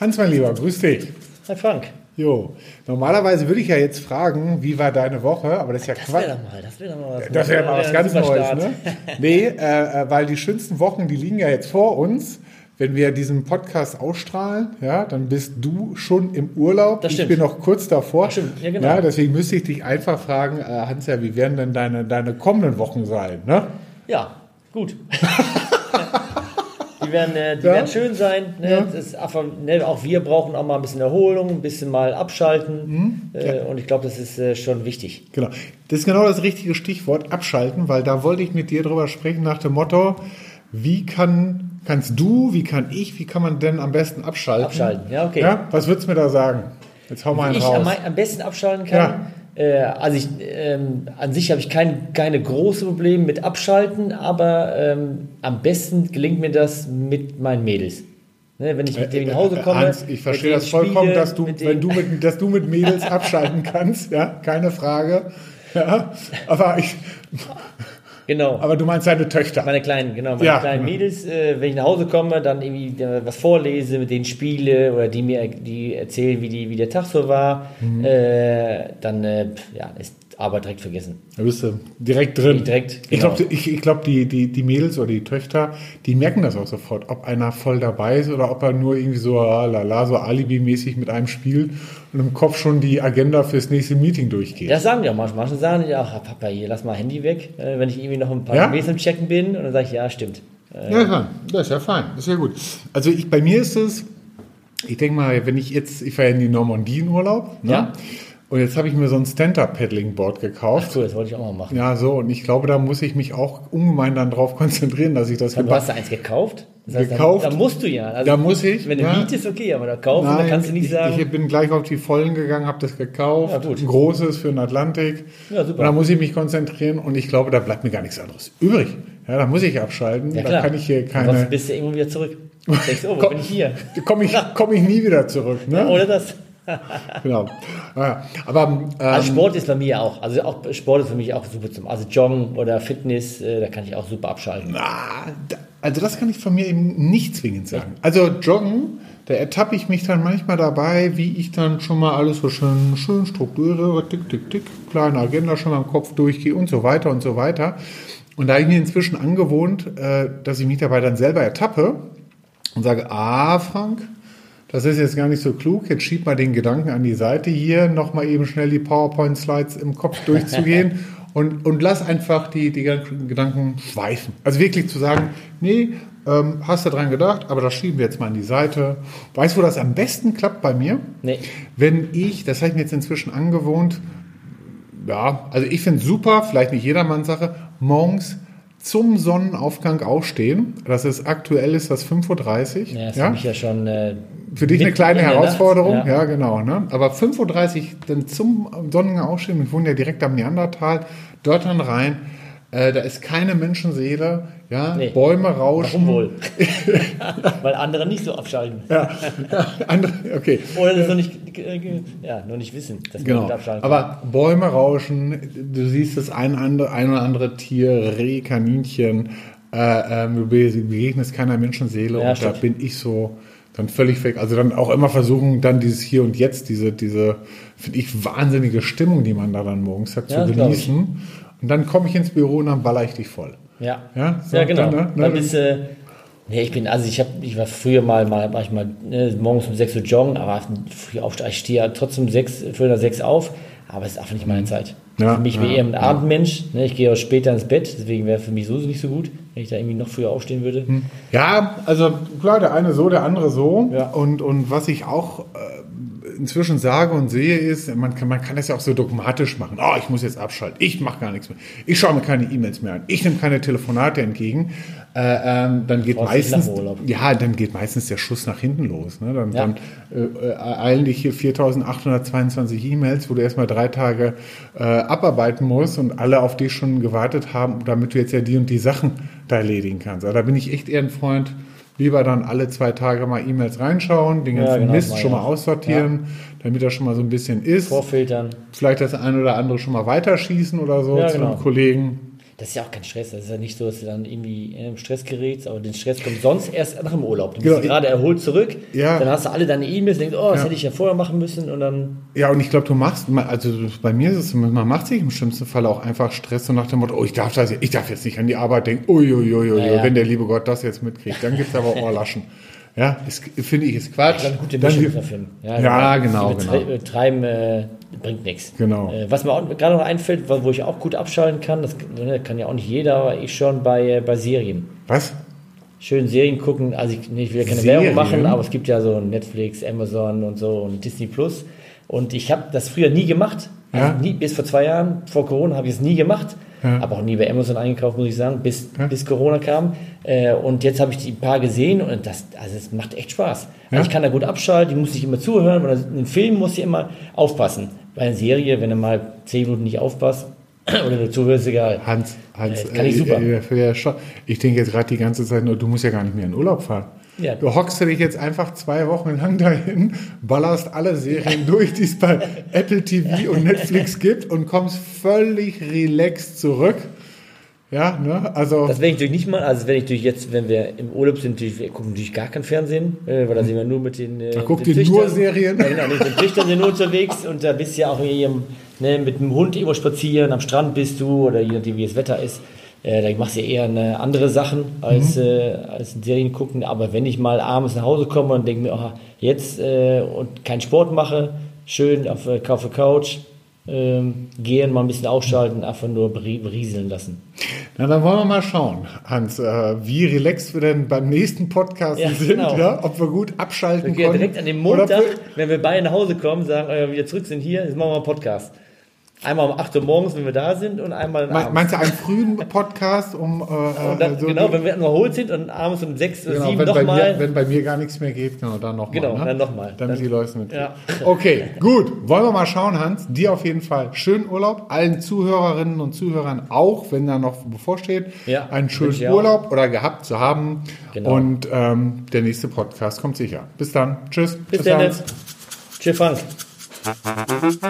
Hans, mein Lieber, grüß dich. Hi Frank. Jo, normalerweise würde ich ja jetzt fragen, wie war deine Woche, aber das ist ja Das Quatsch. mal, das wäre mal was. Das wäre mal was ganz Neues, ne? Nee, äh, äh, weil die schönsten Wochen, die liegen ja jetzt vor uns. Wenn wir diesen Podcast ausstrahlen, ja, dann bist du schon im Urlaub. Ich bin noch kurz davor. Ja, genau. Ja, deswegen müsste ich dich einfach fragen, äh, Hans, ja, wie werden denn deine, deine kommenden Wochen sein? Ne? Ja, gut. die werden, äh, die Ja. werden schön sein. Ne? Ist ne? Auch wir brauchen auch mal ein bisschen Erholung, ein bisschen mal abschalten. Mhm. Äh, Und ich glaube, das ist äh, schon wichtig. Genau. Das ist genau das richtige Stichwort, abschalten, weil da wollte ich mit dir drüber sprechen nach dem Motto, wie kann, kannst du, wie kann ich, wie kann man denn am besten abschalten? Abschalten, ja, okay. Ja, was würdest du mir da sagen? Jetzt hau mal einen ich raus. am, mei- am besten abschalten kann. Äh, also ich, ähm, an sich habe ich kein, keine große Probleme mit Abschalten, aber ähm, am besten gelingt mir das mit meinen Mädels. Ne, wenn ich mit denen nach Hause komme. Äh, Hans, ich verstehe das vollkommen, spiele, dass du, mit wenn du mit, dass du mit Mädels abschalten kannst, ja, keine Frage. Ja, aber ich, Genau. aber du meinst deine Töchter. Meine kleinen, genau, meine Ja. kleinen Mädels, äh, wenn ich nach Hause komme, dann irgendwie äh, was vorlese, mit denen spiele oder die mir die erzählen, wie, die, wie der Tag so war, Mhm. äh, dann äh, ja, ist Arbeit direkt vergessen. Da bist du direkt drin. Direkt, Ich genau. glaube, ich, ich glaub, die, die, die Mädels oder die Töchter, die merken das auch sofort, ob einer voll dabei ist oder ob er nur irgendwie so ah, lala, so alibi-mäßig mit einem spielt und im Kopf schon die Agenda fürs nächste Meeting durchgeht. Das sagen die auch manchmal. Manche sagen die auch, "Ah, Papa, hier, lass mal Handy weg, äh, wenn ich irgendwie noch ein paar Ja? Mails im Checken bin. Und dann sage ich, ja, stimmt. Äh, Ja. Das ist ja fein. Das ist ja gut. Also ich, bei mir ist es, ich denke mal, wenn ich jetzt, ich ja in die Normandie in Urlaub. Ne? Ja. Und jetzt habe ich mir so ein Stand-Up-Paddling-Board gekauft. Cool, das wollte ich auch mal machen. Ja, so. Und ich glaube, da muss ich mich auch ungemein dann drauf konzentrieren, dass ich das Du gebacken hast da eins gekauft? Das heißt, Gekauft. Da, da musst du ja. Also, Da muss ich, Wenn du ja. mietest, okay, aber da kaufen, da kannst du nicht ich, sagen. Ich bin gleich auf die Vollen gegangen, habe das gekauft. Ja, gut. Ein großes für den Atlantik. Ja, super. Und da muss ich mich konzentrieren und ich glaube, da bleibt mir gar nichts anderes übrig. Ja, da muss ich abschalten. ja, da klar. kann ich hier Sonst keine. bist du irgendwo wieder zurück. Du denkst, oh, wo bin ich hier? Komme ich, komm ich nie wieder zurück. Ne? Oder das? Genau. Ja, aber ähm, Also Sport ist bei mir auch. Also auch Sport ist für mich auch super zum. Also Joggen oder Fitness, äh, da kann ich auch super abschalten. ah, da, also das kann ich von mir eben nicht zwingend sagen. Also Joggen, da ertappe ich mich dann manchmal dabei, wie ich dann schon mal alles so schön, schön strukturiere, tick, tick, tick, kleine Agenda schon mal im Kopf durchgehe und so weiter und so weiter. Und da habe ich mir inzwischen angewohnt, äh, dass ich mich dabei dann selber ertappe und sage, ah, Frank, das ist jetzt gar nicht so klug. Jetzt schieb mal den Gedanken an die Seite hier, nochmal eben schnell die PowerPoint-Slides im Kopf durchzugehen und, und lass einfach die, die Gedanken schweifen. Also wirklich zu sagen, nee, ähm, hast du dran gedacht, aber das schieben wir jetzt mal an die Seite. Weißt du, wo das am besten klappt bei mir? Nee. Wenn ich, das habe ich mir jetzt inzwischen angewohnt, ja, also ich finde super, vielleicht nicht jedermanns Sache, morgens zum Sonnenaufgang aufstehen. Das ist aktuell ist das 5.30 Uhr. Ja, das ist für mich ja schon. Äh, Für dich eine kleine in der Herausforderung, Nacht, ja. genau. Ne? Aber 5.30 Uhr dann zum Sonnenaufgang aufstehen, wir wohnen ja direkt am Neandertal, dort dann rein, äh, da ist keine Menschenseele, ja, Nee. Bäume rauschen. Warum wohl? Weil andere nicht so abschalten. Ja, ja, andere, okay. Oder das noch nicht, äh, ja, noch nicht wissen, dass man Genau. nicht abschalten kann. Aber Bäume rauschen, du siehst das ein, andere, ein oder andere Tier, Reh, Kaninchen, äh, ähm, du begegnest keiner Menschenseele Ja, und da stimmt. bin ich so dann völlig weg. Also dann auch immer versuchen, dann dieses Hier und Jetzt, diese, diese, finde ich, wahnsinnige Stimmung, die man da dann morgens hat, Ja, zu genießen. Und dann komme ich ins Büro und dann baller ich dich voll. Ja, Ja, so, ja genau. dann, Dann, ne, ne, bist du. Nee, ich bin, also ich habe, ich war früher mal, mal war ich mal ne, morgens um 6 Uhr joggen, aber früh aufstehen, ich stehe ja trotzdem sechs, nach sechs auf, aber es ist einfach nicht meine Zeit. Ja, für mich bin ja, ich eher ein Abendmensch, ne, ich gehe auch später ins Bett, deswegen wäre für mich so nicht so gut, wenn ich da irgendwie noch früher aufstehen würde. Ja, also klar, der eine so, der andere so. Ja. Und, und was ich auch äh, inzwischen sage und sehe, ist, man kann, man kann das ja auch so dogmatisch machen. Oh, ich muss jetzt abschalten. Ich mache gar nichts mehr. Ich schaue mir keine E-Mails mehr an. Ich nehme keine Telefonate entgegen. Äh, ähm, dann geht meistens ja, dann geht meistens der Schuss nach hinten los. Ne? Dann, Ja. dann äh, äh, eilen dich hier 4.822 E-Mails, wo du erstmal drei Tage äh, abarbeiten musst und alle auf dich schon gewartet haben, damit du jetzt ja die und die Sachen da erledigen kannst. Also da bin ich echt eher ein Freund, lieber dann alle zwei Tage mal E-Mails reinschauen, den Ja, ganzen genau, Mist schon mal aussortieren, damit das schon mal so ein bisschen ist. Vorfiltern. Vielleicht das eine oder andere schon mal weiterschießen oder so Ja, zu genau. einem Kollegen. Das ist ja auch kein Stress. Das ist ja nicht so, dass du dann irgendwie in einem Stress gerätst, aber den Stress kommt sonst erst nach dem Urlaub. Du bist Genau. gerade erholt zurück, Ja. dann hast du alle deine E-Mails, denkst, oh, das Ja. hätte ich ja vorher machen müssen und dann. Ja, und ich glaube, du machst, also bei mir ist es, man macht sich im schlimmsten Fall auch einfach Stress und nach dem Motto, oh, ich darf das, ich darf jetzt nicht an die Arbeit denken, uiuiuiui, Ja, ja. wenn der liebe Gott das jetzt mitkriegt, dann gibt's aber Ohrlaschen. Ja, finde ich, ist Quatsch. Dann gute Mischung muss man finden. Ja, genau, Die Betre- genau. Betreiben äh, bringt nichts. Genau. Äh, was mir auch gerade noch einfällt, wo wo ich auch gut abschalten kann, das ne, kann ja auch nicht jeder, aber ich schon bei, äh, bei Serien. Was? Schön Serien gucken, also ich, nee, ich will ja keine Serien? Werbung machen, aber es gibt ja so Netflix, Amazon und so und Disney Plus. Und ich habe das früher nie gemacht. Also Ja. nie, bis vor zwei Jahren, vor Corona, habe ich es nie gemacht. Ja. Aber auch nie bei Amazon eingekauft, muss ich sagen, bis, Ja. bis Corona kam. Äh, und jetzt habe ich die paar gesehen und das, also es macht echt Spaß. Ja. Also ich kann da gut abschalten, ich muss nicht immer zuhören. Oder einen Film muss ich immer aufpassen. Bei einer Serie, wenn du mal zehn Minuten nicht aufpasst oder du zuhörst, egal. Hans, Hans, Äh, kann ich super. äh, äh, ja, schon. ich denke jetzt gerade die ganze Zeit nur, du musst ja gar nicht mehr in Urlaub fahren. Ja. Du hockst dich jetzt einfach zwei Wochen lang dahin, ballerst alle Serien durch, die es bei Apple TV und Netflix gibt und kommst völlig relaxed zurück. Ja, ne? Also, Das werde ich natürlich nicht mal, also wenn ich natürlich jetzt, wenn wir im Urlaub sind, natürlich, wir gucken natürlich gar kein Fernsehen, äh, weil da sind wir nur mit den. Äh, da guckt ihr nur Serien. Ja, genau, mit den Töchtern sind wir unterwegs und da bist du ja auch hier ne, mit dem Hund irgendwo spazieren, am Strand bist du oder je nachdem, wie das Wetter ist. Äh, da machst du ja eher eine andere Sachen als, äh, als Serien gucken. Aber wenn ich mal abends nach Hause komme und denke mir, aha, jetzt äh, und keinen Sport mache, schön auf, äh, auf der Couch, ähm, gehen, mal ein bisschen ausschalten, einfach nur berieseln lassen. na, dann wollen wir mal schauen, Hans, äh, wie relaxed wir denn beim nächsten Podcast Ja, sind, genau. ja? ob wir gut abschalten Wir konnten. direkt an dem Montag, wir- wenn wir beide nach Hause kommen, sagen, äh, wieder zurück sind hier, jetzt machen wir einen Podcast. Einmal um 8 Uhr morgens, wenn wir da sind, und einmal Me-. Meinst du einen frühen Podcast, um äh, dann, so genau, wenn wir erholt sind und abends um 6 oder Genau, 7 wenn, bei mir, nochmal. wenn bei mir gar nichts mehr geht, genau, dann nochmal. Genau, ne? dann noch mal. Damit Dann- die Leute mit. Ja. Okay, gut. Wollen wir mal schauen, Hans. Dir auf jeden Fall schönen Urlaub. Allen Zuhörerinnen und Zuhörern auch, wenn da noch bevorsteht, Ja, einen schönen ich auch. Urlaub oder gehabt zu haben. Genau. Und ähm, der nächste Podcast kommt sicher. Bis dann. Tschüss. Bis dann. Hans. Tschüss, Frank. You.